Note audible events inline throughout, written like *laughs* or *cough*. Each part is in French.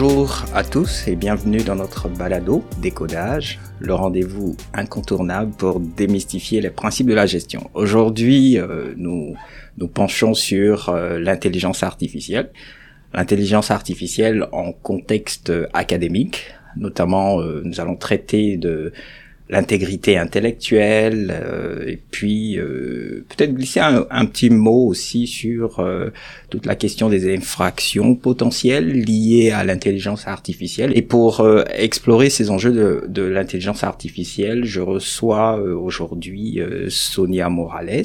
Bonjour à tous et bienvenue dans notre balado Décodage, le rendez-vous incontournable pour démystifier les principes de la gestion. Aujourd'hui, euh, nous nous penchons sur euh, l'intelligence artificielle. L'intelligence artificielle en contexte académique, notamment euh, nous allons traiter de l'intégrité intellectuelle euh, et puis euh, peut-être glisser un, petit mot aussi sur euh, toute la question des infractions potentielles liées à l'intelligence artificielle. Et pour explorer ces enjeux de, de l'intelligence artificielle, je reçois aujourd'hui Sonia Morales.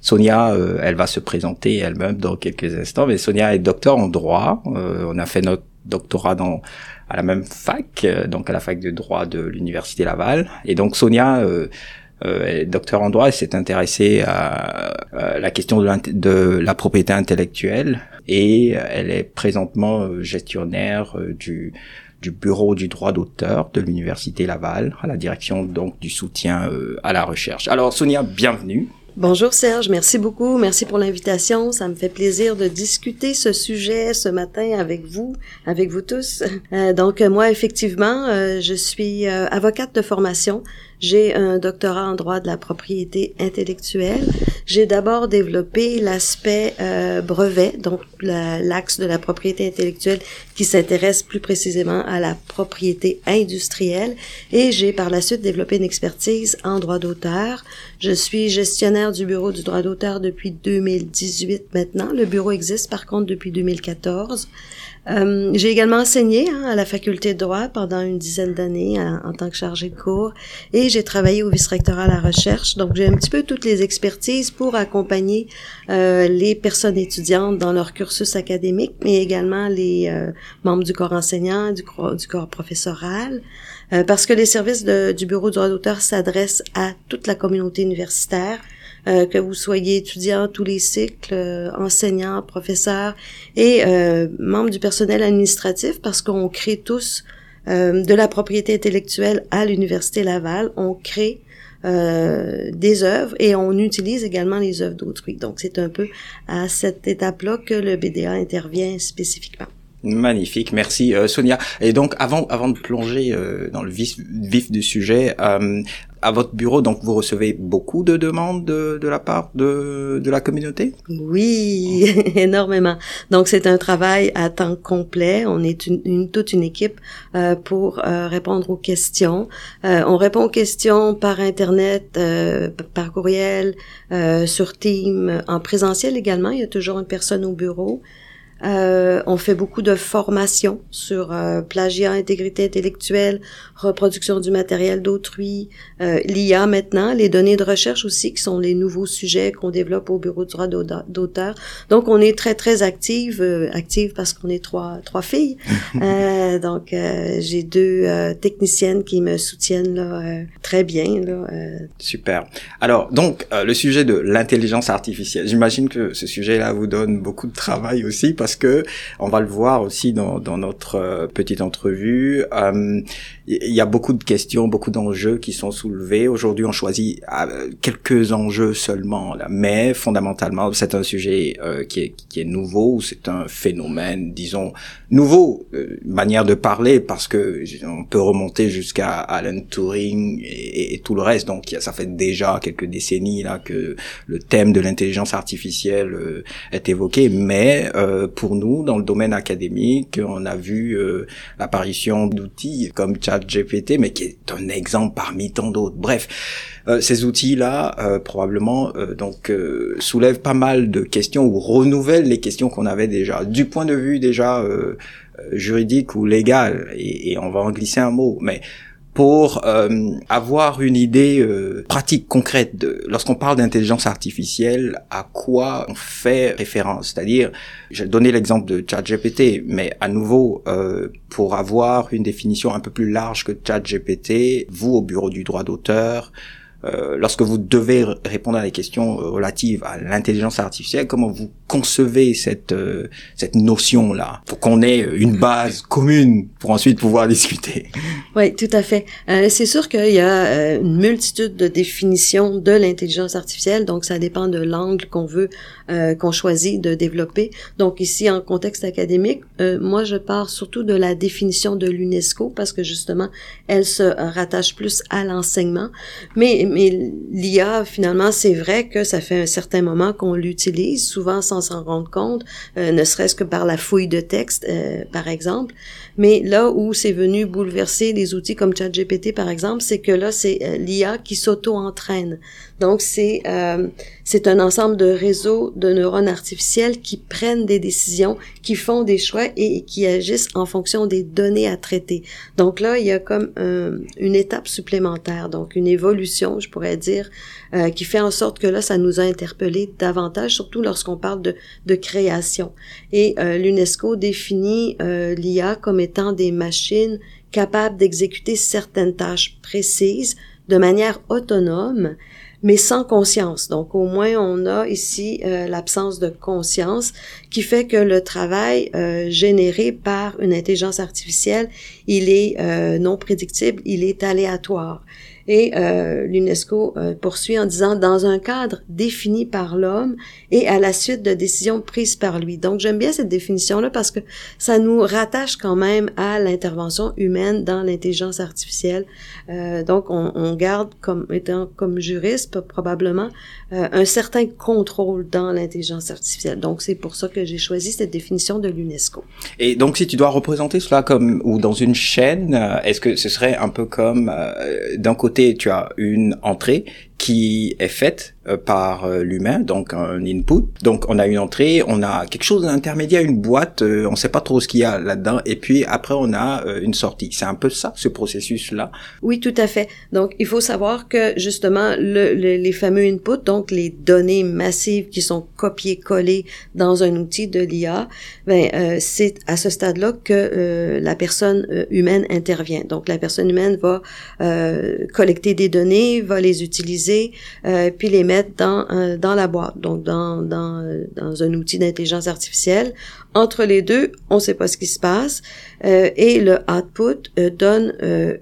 Sonia, elle va se présenter elle-même dans quelques instants, mais Sonia est docteur en droit. on a fait notre doctorat dans à la même fac, euh, donc à la fac de droit de l'université Laval. Et donc Sonia euh, euh, docteur en droit, s'est intéressée à, la question de, de, la propriété intellectuelle et elle est présentement gestionnaire du du bureau du droit d'auteur de l'université Laval à la direction donc du soutien à la recherche. Alors Sonia, bienvenue. Bonjour Serge, merci beaucoup, merci pour l'invitation. Ça me fait plaisir de discuter ce sujet ce matin avec vous, avec vous tous. Euh, donc moi, effectivement, euh, je suis euh, avocate de formation. J'ai un doctorat en droit de la propriété intellectuelle. J'ai d'abord développé l'aspect euh, brevet, donc l'axe de la propriété intellectuelle qui s'intéresse plus précisément à la propriété industrielle. Et j'ai par la suite développé une expertise en droit d'auteur. Je suis gestionnaire du bureau du droit d'auteur depuis 2018 maintenant. Le bureau existe par contre depuis 2014. Euh, j'ai également enseigné hein, à la faculté de droit pendant une dizaine d'années en, tant que chargée de cours et j'ai travaillé au vice-rectorat à la recherche. Donc j'ai un petit peu toutes les expertises pour accompagner euh, les personnes étudiantes dans leur cursus académique, mais également les euh, membres du corps enseignant, du, du corps professoral. Euh, parce que les services de, du bureau du droit d'auteur s'adressent à toute la communauté universitaire, euh, que vous soyez étudiant, tous les cycles, euh, enseignant, professeur et euh, membre du personnel administratif parce qu'on crée tous de la propriété intellectuelle à l'Université Laval. On crée des œuvres et on utilise également les œuvres d'autrui. Donc c'est un peu à cette étape-là que le BDA intervient spécifiquement. Magnifique, merci Sonia. Et donc avant avant de plonger dans le vif, vif du sujet, à votre bureau, donc vous recevez beaucoup de demandes de, de la part de, de la communauté? Oui, *laughs* énormément. Donc c'est un travail à temps complet. On est une, toute une équipe euh, pour euh, répondre aux questions. Euh, on répond aux questions par internet, euh, par courriel, euh, sur Team, en présentiel également. Il y a toujours une personne au bureau. Euh, on fait beaucoup de formations sur euh, plagiat, intégrité intellectuelle, reproduction du matériel d'autrui, euh, l'IA maintenant, les données de recherche aussi, qui sont les nouveaux sujets qu'on développe au bureau du droit d'auteur. Donc, on est très, très active, euh, active parce qu'on est trois, trois filles. *laughs* Euh, donc, j'ai deux techniciennes qui me soutiennent là, très bien. Là, Super. Alors, donc, le sujet de l'intelligence artificielle, j'imagine que ce sujet-là vous donne beaucoup de travail aussi, parce que on va le voir aussi dans, dans notre euh, petite entrevue. Euh, il y a beaucoup de questions, beaucoup d'enjeux qui sont soulevés. Aujourd'hui, on choisit euh, quelques enjeux seulement, là. mais fondamentalement, c'est un sujet qui, est, qui est nouveau, c'est un phénomène, disons, nouveau, manière de parler, parce que on peut remonter jusqu'à Alan Turing et, et, tout le reste. Donc, ça fait déjà quelques décennies là que le thème de l'intelligence artificielle est évoqué, mais pour nous dans le domaine académique. On a vu euh, l'apparition d'outils comme ChatGPT, mais qui est un exemple parmi tant d'autres. Bref, euh, ces outils-là euh, probablement donc soulèvent pas mal de questions ou renouvellent les questions qu'on avait déjà du point de vue déjà juridique ou légal. Et, et, on va en glisser un mot, mais pour euh, avoir une idée euh, pratique, concrète de lorsqu'on parle d'intelligence artificielle, à quoi on fait référence. C'est-à-dire, j'ai donné l'exemple de ChatGPT, mais à nouveau, euh, pour avoir une définition un peu plus large que ChatGPT, vous au bureau du droit d'auteur, euh, lorsque vous devez répondre à des questions relatives à l'intelligence artificielle, comment vous concevez cette cette notion là pour qu'on ait une base commune pour ensuite pouvoir *laughs* discuter. Oui, tout à fait. c'est sûr qu'il y a une multitude de définitions de l'intelligence artificielle, donc ça dépend de l'angle qu'on veut qu'on choisit de développer. Donc ici en contexte académique, moi je pars surtout de la définition de l'UNESCO parce que justement elle se rattache plus à l'enseignement. Mais, mais l'IA, finalement, c'est vrai que ça fait un certain moment qu'on l'utilise, souvent sans s'en rendre compte, euh, ne serait-ce que par la fouille de texte, euh, par exemple. Mais là où c'est venu bouleverser les outils comme ChatGPT, par exemple, c'est que là, c'est euh, l'IA qui s'auto-entraîne. Donc, c'est c'est un ensemble de réseaux de neurones artificiels qui prennent des décisions, qui font des choix et, qui agissent en fonction des données à traiter. Donc là, il y a comme une étape supplémentaire, donc une évolution, je pourrais dire, qui fait en sorte que là, ça nous a interpellés davantage, surtout lorsqu'on parle de, de création. Et euh, l'UNESCO définit euh, l'IA comme étant des machines capables d'exécuter certaines tâches précises de manière autonome mais sans conscience. Donc au moins on a ici euh, l'absence de conscience qui fait que le travail généré par une intelligence artificielle, il est non prédictible, il est aléatoire. Et euh, l'UNESCO euh, poursuit en disant dans un cadre défini par l'homme et à la suite de décisions prises par lui. Donc j'aime bien cette définition-là parce que ça nous rattache quand même à l'intervention humaine dans l'intelligence artificielle. Euh, donc on, on, garde comme étant comme juriste probablement euh, un certain contrôle dans l'intelligence artificielle. Donc c'est pour ça que j'ai choisi cette définition de l'UNESCO. Et donc si tu dois représenter cela comme ou dans une chaîne, est-ce que ce serait un peu comme d'un côté tu as une entrée qui est faite par euh, l'humain, donc un input. Donc on a une entrée, on a quelque chose d'intermédiaire, une boîte, euh, on ne sait pas trop ce qu'il y a là-dedans, et puis après on a une sortie. C'est un peu ça, ce processus-là. Oui, tout à fait. Donc il faut savoir que justement le, les fameux inputs, donc les données massives qui sont copiées-collées dans un outil de l'IA, ben c'est à ce stade-là que la personne humaine intervient. Donc la personne humaine va collecter des données, va les utiliser euh, puis les mettre dans euh, dans la boîte, donc dans dans dans un outil d'intelligence artificielle. Entre les deux, on ne sait pas ce qui se passe euh, et le output donne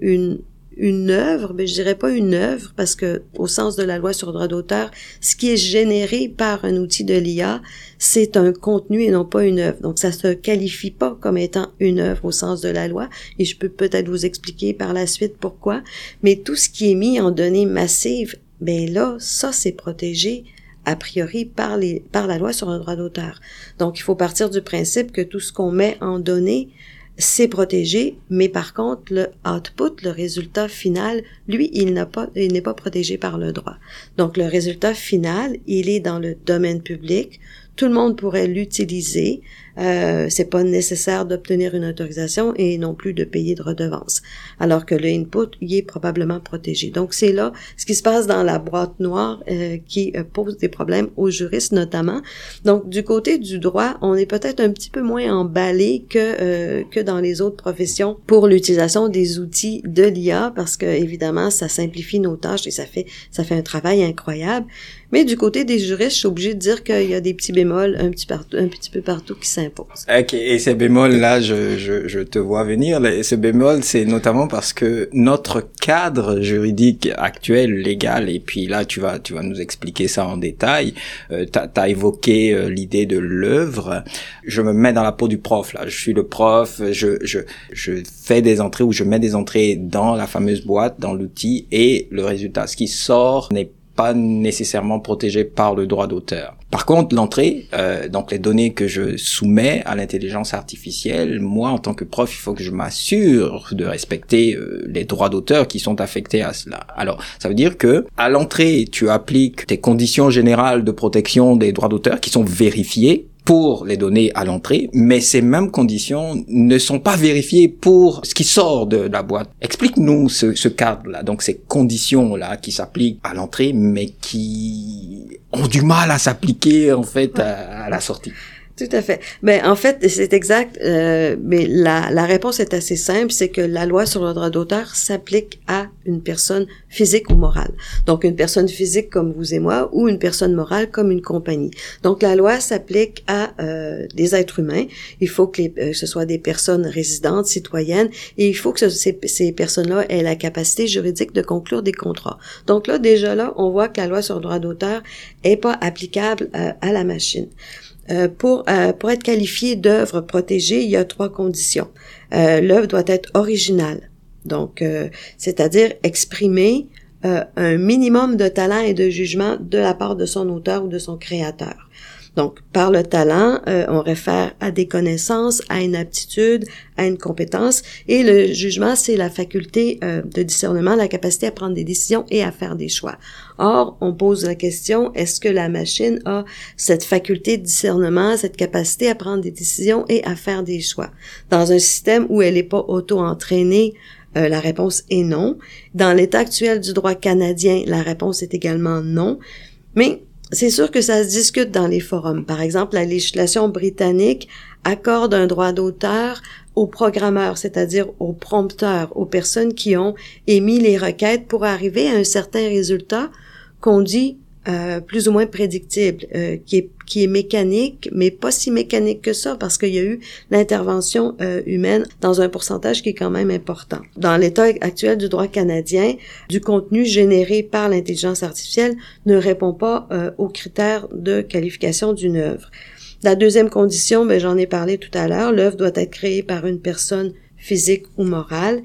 une une œuvre, mais je dirais pas une œuvre parce que au sens de la loi sur droit d'auteur, ce qui est généré par un outil de l'IA, c'est un contenu et non pas une œuvre. Donc ça se qualifie pas comme étant une œuvre au sens de la loi et je peux peut-être vous expliquer par la suite pourquoi, mais tout ce qui est mis en données massives ben là, ça c'est protégé a priori par, les, par la loi sur le droit d'auteur. Donc, il faut partir du principe que tout ce qu'on met en données, c'est protégé, mais par contre, le output, le résultat final, lui, il n'a pas, il n'est pas protégé par le droit. Donc, le résultat final, il est dans le domaine public. Tout le monde pourrait l'utiliser. Euh, c'est pas nécessaire d'obtenir une autorisation et non plus de payer de redevance. Alors que le input, il est probablement protégé. Donc c'est là ce qui se passe dans la boîte noire euh, qui euh, pose des problèmes aux juristes notamment. Donc du côté du droit, on est peut-être un petit peu moins emballé que euh, que dans les autres professions pour l'utilisation des outils de l'IA parce que évidemment ça simplifie nos tâches et ça fait ça fait un travail incroyable. Mais du côté des juristes, je suis obligée de dire qu'il y a des petits bémols un petit, partout, un petit peu partout qui Ok, et ces bémols-là, je, je, je, te vois venir. Ce bémol, c'est notamment parce que notre cadre juridique actuel, légal, et puis là, tu vas, tu vas nous expliquer ça en détail. Euh, tu as, évoqué euh, l'idée de l'œuvre. Je me mets dans la peau du prof, là. Je suis le prof, je, je, je fais des entrées ou je mets des entrées dans la fameuse boîte, dans l'outil, et le résultat, ce qui sort n'est pas nécessairement protégé par le droit d'auteur. Par contre, l'entrée, euh, donc les données que je soumets à l'intelligence artificielle, moi en tant que prof, il faut que je m'assure de respecter euh, les droits d'auteur qui sont affectés à cela. Alors, ça veut dire que à l'entrée, tu appliques tes conditions générales de protection des droits d'auteur qui sont vérifiées pour les données à l'entrée, mais ces mêmes conditions ne sont pas vérifiées pour ce qui sort de la boîte. Explique-nous ce, ce cadre-là, donc ces conditions-là qui s'appliquent à l'entrée, mais qui ont du mal à s'appliquer en fait à, la sortie. Tout à fait. Mais ben, en fait, c'est exact. Euh, mais la, la réponse est assez simple, c'est que la loi sur le droit d'auteur s'applique à une personne physique ou morale. Donc une personne physique comme vous et moi, ou une personne morale comme une compagnie. Donc la loi s'applique à euh, des êtres humains. Il faut que les, euh, ce soit des personnes résidentes, citoyennes, et il faut que ces, ces personnes-là aient la capacité juridique de conclure des contrats. Donc là, déjà là, on voit que la loi sur le droit d'auteur est pas applicable euh, à la machine. Euh, pour, euh, pour être qualifié d'œuvre protégée, il y a trois conditions. Euh, L'œuvre doit être originale, donc c'est-à-dire exprimer un minimum de talent et de jugement de la part de son auteur ou de son créateur. Donc, par le talent, euh, on réfère à des connaissances, à une aptitude, à une compétence, et le jugement, c'est la faculté euh, de discernement, la capacité à prendre des décisions et à faire des choix. Or, on pose la question, est-ce que la machine a cette faculté de discernement, cette capacité à prendre des décisions et à faire des choix? Dans un système où elle n'est pas auto-entraînée, euh, la réponse est non. Dans l'état actuel du droit canadien, la réponse est également non. Mais c'est sûr que ça se discute dans les forums. Par exemple, la législation britannique accorde un droit d'auteur aux programmeurs, c'est-à-dire aux prompteurs, aux personnes qui ont émis les requêtes pour arriver à un certain résultat qu'on dit euh, plus ou moins prédictible, euh, qui, est, qui est mécanique, mais pas si mécanique que ça, parce qu'il y a eu l'intervention euh, humaine dans un pourcentage qui est quand même important. Dans l'état actuel du droit canadien, du contenu généré par l'intelligence artificielle ne répond pas aux critères de qualification d'une œuvre. La deuxième condition, ben, j'en ai parlé tout à l'heure, l'œuvre doit être créée par une personne physique ou morale.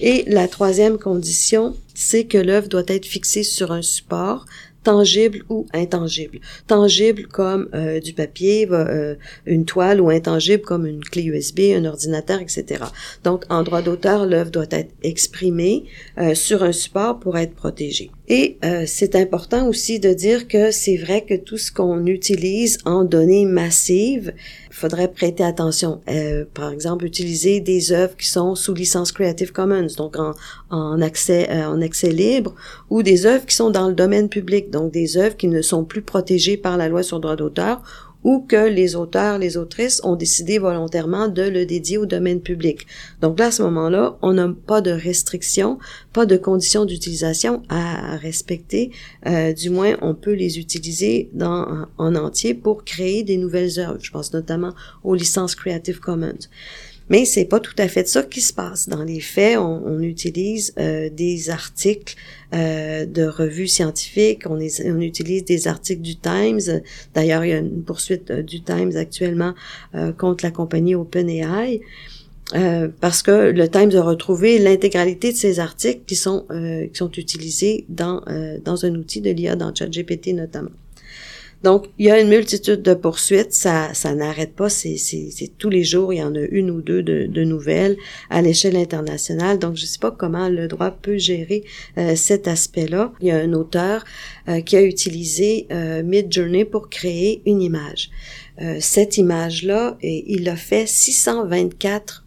Et la troisième condition, c'est que l'œuvre doit être fixée sur un support, tangible ou intangible. Tangible comme euh, du papier, euh, une toile ou intangible comme une clé USB, un ordinateur, etc. Donc, en droit d'auteur, l'œuvre doit être exprimée euh, sur un support pour être protégée. Et c'est important aussi de dire que c'est vrai que tout ce qu'on utilise en données massives, faudrait prêter attention. Euh, par exemple, utiliser des œuvres qui sont sous licence Creative Commons, donc en, en accès euh, en accès libre, ou des œuvres qui sont dans le domaine public, donc des œuvres qui ne sont plus protégées par la loi sur droit d'auteur ou que les auteurs, les autrices ont décidé volontairement de le dédier au domaine public. Donc là, à ce moment-là, on n'a pas de restrictions, pas de conditions d'utilisation à respecter. Euh, du moins, on peut les utiliser dans, en entier pour créer des nouvelles œuvres. Je pense notamment aux licences Creative Commons. Mais c'est pas tout à fait ça qui se passe. Dans les faits, on, on utilise euh, des articles euh, de revues scientifiques, on, est, on, utilise des articles du Times. D'ailleurs, il y a une poursuite euh, du Times actuellement euh, contre la compagnie OpenAI. Euh, parce que le Times a retrouvé l'intégralité de ces articles qui sont qui sont utilisés dans dans un outil de l'IA dans ChatGPT notamment. Donc, il y a une multitude de poursuites, ça, ça n'arrête pas, c'est, tous les jours, il y en a une ou deux de, nouvelles à l'échelle internationale. Donc, je ne sais pas comment le droit peut gérer euh, cet aspect-là. Il y a un auteur euh, qui a utilisé euh, Midjourney pour créer une image. cette image-là, il a fait 624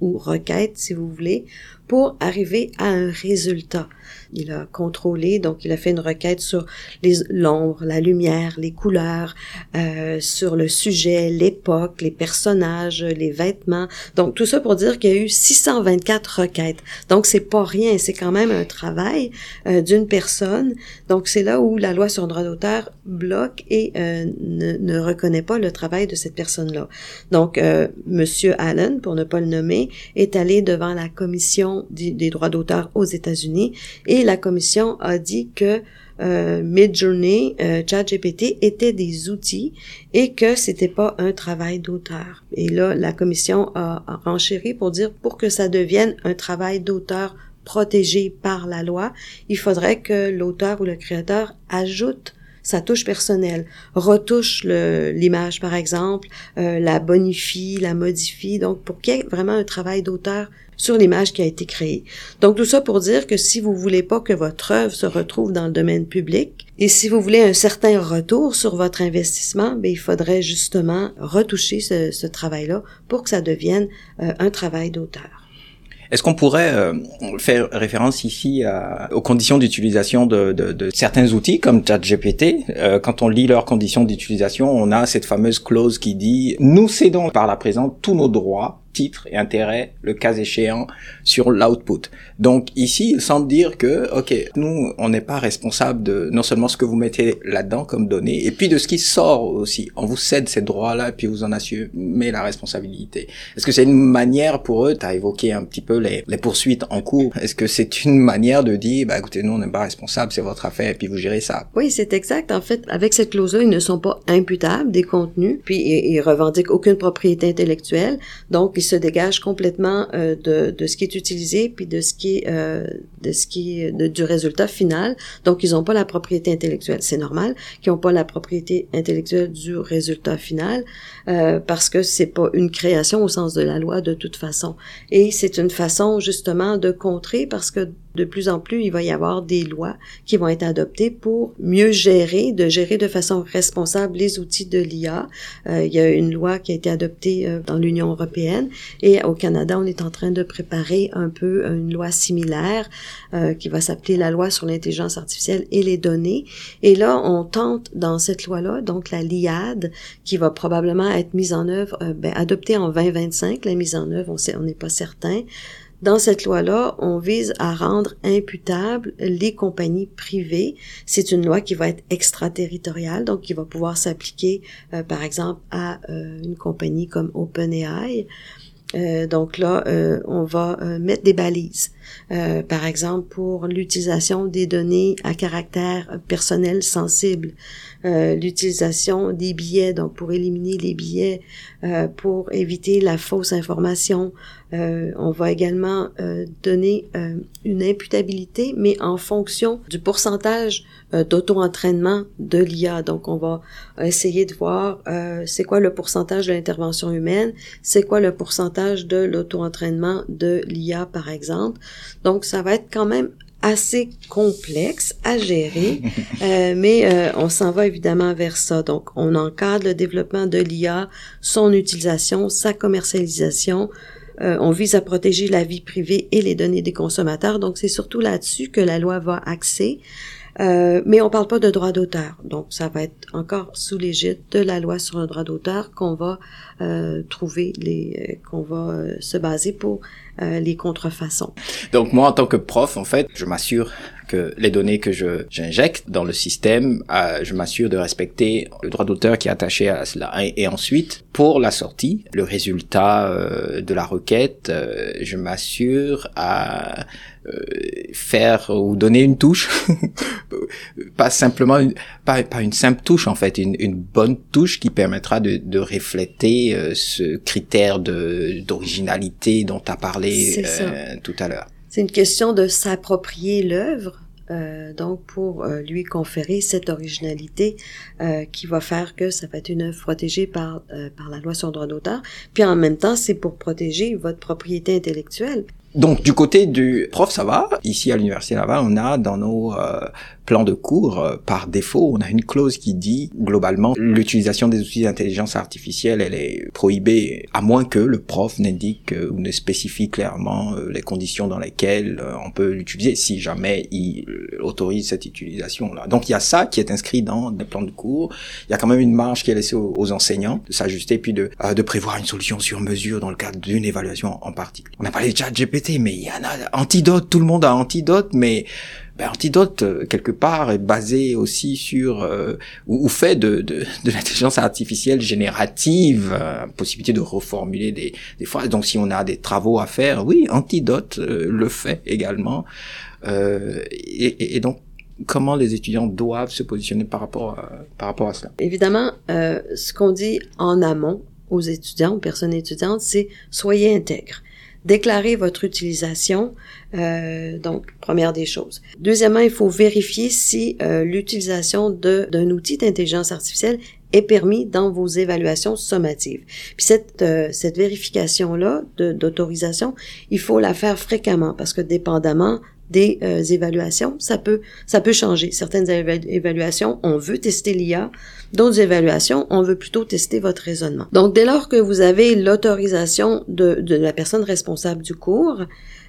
ou requêtes, si vous voulez, pour arriver à un résultat il a contrôlé, donc il a fait une requête sur l'ombre, la lumière, les couleurs, euh, sur le sujet, l'époque, les personnages, les vêtements. Donc tout ça pour dire qu'il y a eu 624 requêtes. Donc c'est pas rien, c'est quand même un travail euh, d'une personne. Donc c'est là où la loi sur le droit d'auteur bloque et euh, ne, ne, reconnaît pas le travail de cette personne-là. Donc Monsieur Allen, pour ne pas le nommer, est allé devant la commission des, droits d'auteur aux États-Unis et la commission a dit que euh, Midjourney, euh, ChatGPT étaient des outils et que c'était pas un travail d'auteur. Et là, la commission a, a renchéri pour dire pour que ça devienne un travail d'auteur protégé par la loi, il faudrait que l'auteur ou le créateur ajoute sa touche personnelle, retouche l'image par exemple, euh, la bonifie, la modifie, donc pour qu'il y ait vraiment un travail d'auteur sur l'image qui a été créée. Donc tout ça pour dire que si vous voulez pas que votre œuvre se retrouve dans le domaine public et si vous voulez un certain retour sur votre investissement, ben, il faudrait justement retoucher ce, ce travail-là pour que ça devienne euh, un travail d'auteur. Est-ce qu'on pourrait euh, faire référence ici aux conditions d'utilisation de, de, de, certains outils comme ChatGPT? Euh, Quand on lit leurs conditions d'utilisation, on a cette fameuse clause qui dit « Nous cédons par la présente tous nos droits titre et intérêt, le cas échéant, sur l'output. Donc ici, il semble dire que, ok, nous, on n'est pas responsable de non seulement ce que vous mettez là-dedans comme données, et puis de ce qui sort aussi. On vous cède ces droits-là, puis vous en assumez la responsabilité. Est-ce que c'est une manière pour eux, tu as évoqué un petit peu les, les poursuites en cours, est-ce que c'est une manière de dire, bah écoutez, nous, on n'est pas responsable, c'est votre affaire, et puis vous gérez ça? Oui, c'est exact. En fait, avec cette clause-là, ils ne sont pas imputables des contenus, puis ils, ils revendiquent aucune propriété intellectuelle, donc se dégage complètement euh, de, de, ce qui est utilisé puis de ce qui est euh, de ce qui est du résultat final. Donc ils n'ont pas la propriété intellectuelle. C'est normal qu'ils n'ont pas la propriété intellectuelle du résultat final euh, parce que c'est pas une création au sens de la loi de toute façon. Et c'est une façon justement de contrer parce que de plus en plus, il va y avoir des lois qui vont être adoptées pour mieux gérer, de gérer de façon responsable les outils de l'IA. Euh, il y a une loi qui a été adoptée euh, dans l'Union européenne et au Canada, on est en train de préparer un peu une loi similaire euh, qui va s'appeler la loi sur l'intelligence artificielle et les données. Et là, on tente dans cette loi-là, donc la LIAD, qui va probablement être mise en œuvre, euh, ben, adoptée en 2025, la mise en œuvre, on sait, on n'est pas certain, dans cette loi-là, on vise à rendre imputables les compagnies privées. C'est une loi qui va être extraterritoriale, donc qui va pouvoir s'appliquer, euh, par exemple, à euh, une compagnie comme OpenAI. Euh, donc là, euh, on va mettre des balises. Par exemple, pour l'utilisation des données à caractère personnel sensible. Euh, l'utilisation des billets, donc pour éliminer les billets, euh, pour éviter la fausse information. Euh, on va également donner une imputabilité, mais en fonction du pourcentage d'auto-entraînement de l'IA. Donc, on va essayer de voir c'est quoi le pourcentage de l'intervention humaine, c'est quoi le pourcentage de l'auto-entraînement de l'IA, par exemple. Donc, ça va être quand même assez complexe à gérer, *laughs* euh, mais euh, on s'en va évidemment vers ça. Donc, on encadre le développement de l'IA, son utilisation, sa commercialisation. Euh, on vise à protéger la vie privée et les données des consommateurs. Donc, c'est surtout là-dessus que la loi va axer. Euh, mais on parle pas de droit d'auteur. Donc, ça va être encore sous l'égide de la loi sur le droit d'auteur qu'on va euh, trouver les, qu'on va se baser pour les contrefaçons. Donc, moi, en tant que prof, en fait, je m'assure que les données que je j'injecte dans le système, euh, je m'assure de respecter le droit d'auteur qui est attaché à cela. Et, ensuite, pour la sortie, le résultat euh, de la requête, euh, je m'assure à faire ou donner une touche, *laughs* pas simplement une, pas, pas une simple touche en fait, une, une bonne touche qui permettra de, de refléter ce critère de d'originalité dont tu as parlé tout à l'heure. C'est une question de s'approprier l'œuvre, euh, donc pour euh, lui conférer cette originalité euh, qui va faire que ça va être une œuvre protégée par, euh, par la loi sur le droit d'auteur. Puis en même temps, c'est pour protéger votre propriété intellectuelle. Donc du côté du prof, ça va. Ici à l'université Laval, on a dans nos euh, plans de cours, euh, par défaut, on a une clause qui dit globalement l'utilisation des outils d'intelligence artificielle, elle est prohibée à moins que le prof n'indique euh, ou ne spécifie clairement les conditions dans lesquelles on peut l'utiliser, si jamais il autorise cette utilisation-là. Donc il y a ça qui est inscrit dans les plans de cours. Il y a quand même une marge qui est laissée aux, enseignants de s'ajuster puis de, de prévoir une solution sur mesure dans le cadre d'une évaluation en particulier. On a parlé de chat GPT mais il y en a antidote, tout le monde a antidote, mais ben, antidote euh, quelque part est basé aussi sur euh, ou, fait de, de, de l'intelligence artificielle générative, euh, possibilité de reformuler des, des fois. Donc si on a des travaux à faire, oui, antidote le fait également. Et, et, donc comment les étudiants doivent se positionner par rapport à, par rapport à cela? Évidemment, ce qu'on dit en amont aux étudiants, aux personnes étudiantes, c'est soyez intègres déclarer votre utilisation. Euh, donc, première des choses. Deuxièmement, il faut vérifier si euh, l'utilisation d'un outil d'intelligence artificielle est permis dans vos évaluations sommatives. Puis cette, euh, cette vérification-là d'autorisation, il faut la faire fréquemment parce que dépendamment des euh, évaluations, ça peut ça peut changer. Certaines évaluations, on veut tester l'IA, d'autres évaluations, on veut plutôt tester votre raisonnement. Donc dès lors que vous avez l'autorisation de, de la personne responsable du cours,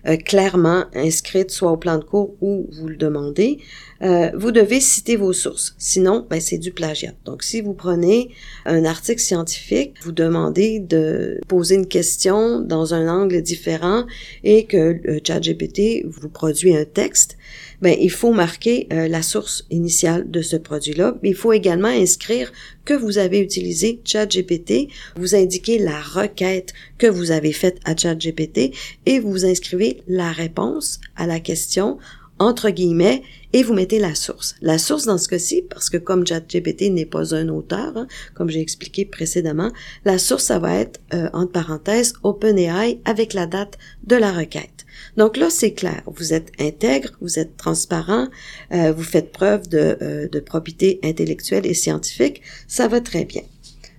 euh, clairement inscrite soit au plan de cours ou vous le demandez, euh, vous devez citer vos sources. Sinon, ben, c'est du plagiat. Donc, si vous prenez un article scientifique, vous demandez de poser une question dans un angle différent et que le ChatGPT vous produit un texte, ben, il faut marquer euh, la source initiale de ce produit-là. Il faut également inscrire que vous avez utilisé ChatGPT, vous indiquez la requête que vous avez faite à ChatGPT et vous inscrivez la réponse à la question entre guillemets et vous mettez la source. La source dans ce cas-ci, parce que comme ChatGPT n'est pas un auteur, hein, comme j'ai expliqué précédemment, la source, ça va être, euh, entre parenthèses, OpenAI avec la date de la requête. Donc là, c'est clair. Vous êtes intègre, vous êtes transparent, euh, vous faites preuve de, euh, probité intellectuelle et scientifique. Ça va très bien.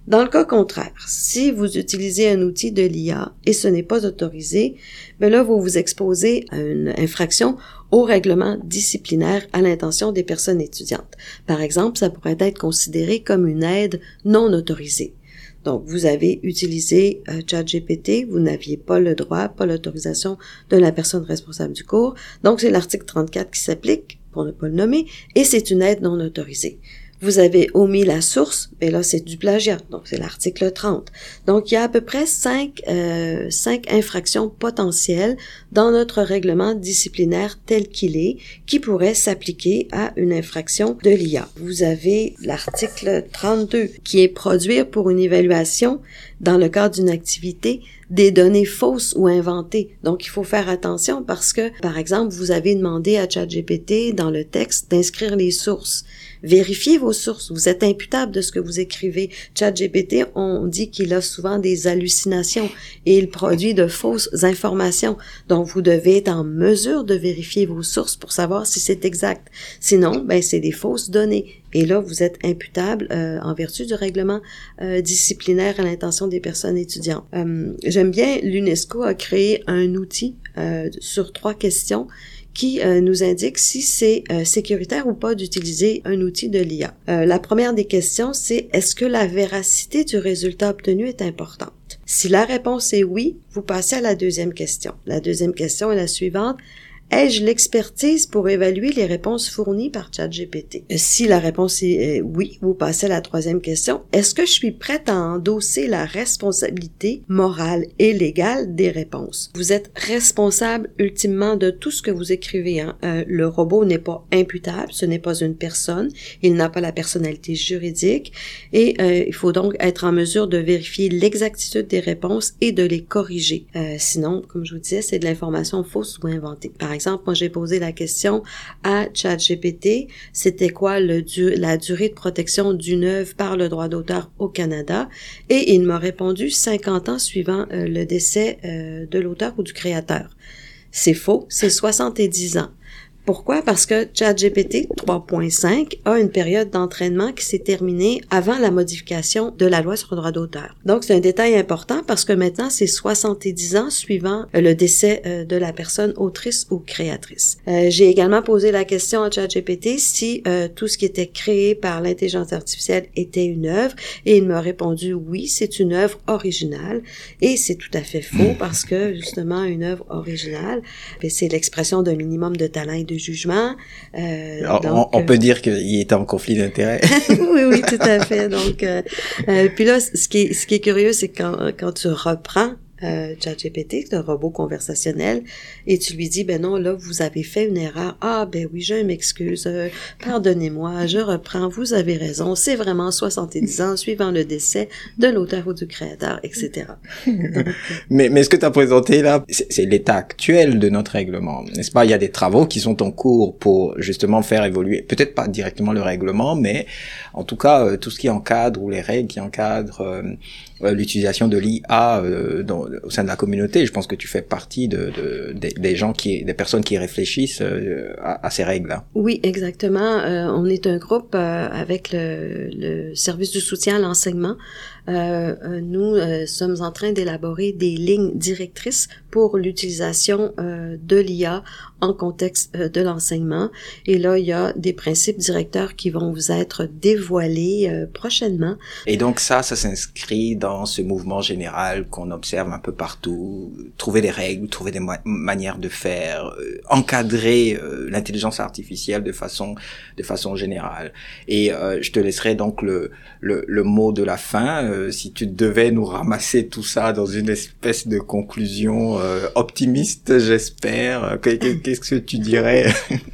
Dans le cas contraire, si vous utilisez un outil de l'IA et ce n'est pas autorisé, ben là, vous vous exposez à une infraction au règlement disciplinaire à l'intention des personnes étudiantes. Par exemple, ça pourrait être considéré comme une aide non autorisée. Donc, vous avez utilisé euh, ChatGPT, vous n'aviez pas le droit, pas l'autorisation de la personne responsable du cours. Donc, c'est l'article 34 qui s'applique, pour ne pas le nommer, et c'est une aide non autorisée vous avez omis la source, mais là c'est du plagiat, donc c'est l'article 30. Donc il y a à peu près cinq, euh, cinq infractions potentielles dans notre règlement disciplinaire tel qu'il est, qui pourraient s'appliquer à une infraction de l'IA. Vous avez l'article 32 qui est produire pour une évaluation dans le cadre d'une activité des données fausses ou inventées. Donc, il faut faire attention parce que, par exemple, vous avez demandé à ChatGPT dans le texte d'inscrire les sources. Vérifiez vos sources. Vous êtes imputable de ce que vous écrivez. ChatGPT, on dit qu'il a souvent des hallucinations et il produit de fausses informations. Donc, vous devez être en mesure de vérifier vos sources pour savoir si c'est exact. Sinon, ben, c'est des fausses données. Et là, vous êtes imputable euh, en vertu du règlement euh, disciplinaire à l'intention des personnes étudiantes. Euh, j'aime bien, l'UNESCO a créé un outil sur trois questions qui euh, nous indique si c'est euh, sécuritaire ou pas d'utiliser un outil de l'IA. Euh, la première des questions, c'est est-ce que la véracité du résultat obtenu est importante? Si la réponse est oui, vous passez à la deuxième question. La deuxième question est la suivante. Ai-je l'expertise pour évaluer les réponses fournies par ChatGPT? Si la réponse est oui, vous passez à la troisième question. Est-ce que je suis prête à endosser la responsabilité morale et légale des réponses? Vous êtes responsable ultimement de tout ce que vous écrivez. Hein? Euh, le robot n'est pas imputable, ce n'est pas une personne, il n'a pas la personnalité juridique et euh, il faut donc être en mesure de vérifier l'exactitude des réponses et de les corriger. Euh, sinon, comme je vous disais, c'est de l'information fausse ou inventée. Exemple, moi j'ai posé la question à ChatGPT, c'était quoi la durée de protection d'une œuvre par le droit d'auteur au Canada? Et il m'a répondu 50 ans suivant euh, le décès euh, de l'auteur ou du créateur. C'est faux, c'est 70 ans. Pourquoi? Parce que ChatGPT 3.5 a une période d'entraînement qui s'est terminée avant la modification de la loi sur le droit d'auteur. Donc, c'est un détail important parce que maintenant, c'est 70 ans suivant le décès euh, de la personne autrice ou créatrice. Euh, j'ai également posé la question à ChatGPT si euh, tout ce qui était créé par l'intelligence artificielle était une œuvre et il m'a répondu oui, c'est une œuvre originale et c'est tout à fait faux parce que justement, une œuvre originale, ben, c'est l'expression d'un minimum de talent et de jugement. Euh, on, peut euh, dire qu'il était en conflit d'intérêts. *laughs* oui, oui, *laughs* tout à fait. Donc, euh, puis là, ce qui est, ce qui est curieux, c'est quand, quand tu reprends euh, ChatGPT, un robot conversationnel, et tu lui dis, ben non, là, vous avez fait une erreur. Ah, ben oui, je m'excuse, euh, pardonnez-moi, je reprends, vous avez raison, c'est vraiment 70 ans suivant le décès de l'auteur ou du créateur, etc. *laughs* mais, mais ce que tu as présenté là, c'est l'état actuel de notre règlement, n'est-ce pas? Il y a des travaux qui sont en cours pour justement faire évoluer, peut-être pas directement le règlement, mais en tout cas, euh, tout ce qui encadre ou les règles qui encadrent euh, l'utilisation de l'IA euh, au sein de la communauté. Je pense que tu fais partie de, de, des gens qui, des personnes qui réfléchissent euh, à, à, ces règles-là. Oui, exactement. on est un groupe avec le, le, service du soutien à l'enseignement nous sommes en train d'élaborer des lignes directrices pour l'utilisation de l'IA en contexte de l'enseignement. Et là, il y a des principes directeurs qui vont vous être dévoilés prochainement. Et donc ça, ça s'inscrit dans ce mouvement général qu'on observe un peu partout, trouver des règles, trouver des manières de faire, encadrer l'intelligence artificielle de façon de façon générale. Et euh, je te laisserai donc le, le, le mot de la fin. Euh, si tu devais nous ramasser tout ça dans une espèce de conclusion euh, optimiste, j'espère, qu'est-ce que tu dirais? *laughs*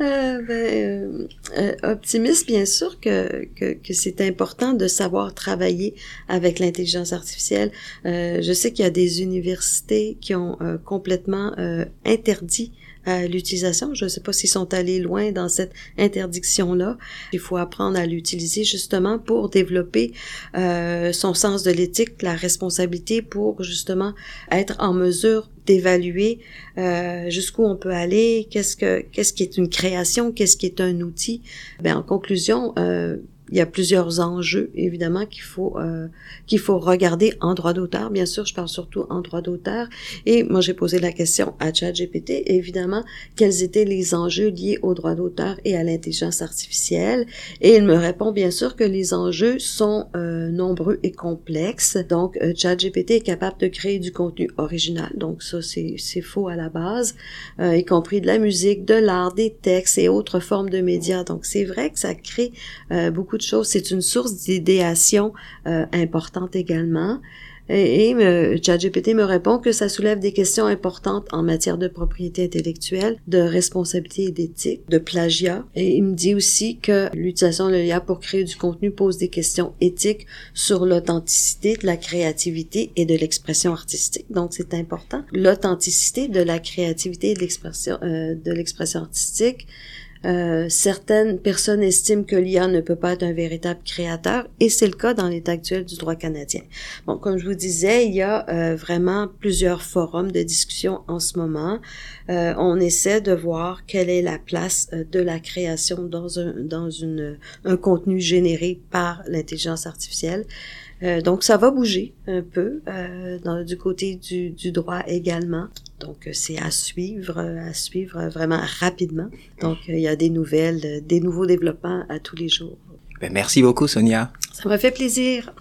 Euh, ben, euh, optimiste, bien sûr que, que, c'est important de savoir travailler avec l'intelligence artificielle. Euh, je sais qu'il y a des universités qui ont complètement interdit l'utilisation. Je ne sais pas s'ils sont allés loin dans cette interdiction-là. Il faut apprendre à l'utiliser justement pour développer euh, son sens de l'éthique, la responsabilité pour justement être en mesure d'évaluer euh, jusqu'où on peut aller, qu'est-ce que qu'est-ce qui est une création, qu'est-ce qui est un outil. Ben en conclusion, euh, il y a plusieurs enjeux évidemment qu'il faut euh, qu'il faut regarder en droit d'auteur. Bien sûr, je parle surtout en droit d'auteur. Et moi, j'ai posé la question à ChatGPT, évidemment, quels étaient les enjeux liés au droit d'auteur et à l'intelligence artificielle. Et il me répond bien sûr que les enjeux sont euh, nombreux et complexes. Donc, euh, ChatGPT est capable de créer du contenu original. Donc, ça, c'est c'est faux à la base, euh, y compris de la musique, de l'art, des textes et autres formes de médias. Donc, c'est vrai que ça crée euh, C'est une source d'idéation euh, importante également. Et, et euh, ChatGPT me répond que ça soulève des questions importantes en matière de propriété intellectuelle, de responsabilité et d'éthique, de plagiat. Et il me dit aussi que l'utilisation de l'IA pour créer du contenu pose des questions éthiques sur l'authenticité de la créativité et de l'expression artistique. Donc c'est important. L'authenticité de la créativité et de l'expression euh, de l'expression artistique euh, certaines personnes estiment que l'IA ne peut pas être un véritable créateur et c'est le cas dans l'état actuel du droit canadien. Bon, comme je vous disais, il y a euh, vraiment plusieurs forums de discussion en ce moment. Euh, on essaie de voir quelle est la place de la création dans un dans une un contenu généré par l'intelligence artificielle. Euh, donc ça va bouger un peu euh, dans, du côté du, du droit également. Donc euh, c'est à suivre, à suivre vraiment rapidement. Donc il y a des nouvelles, des nouveaux développements à tous les jours. Ben, merci beaucoup Sonia. Ça m'a fait plaisir.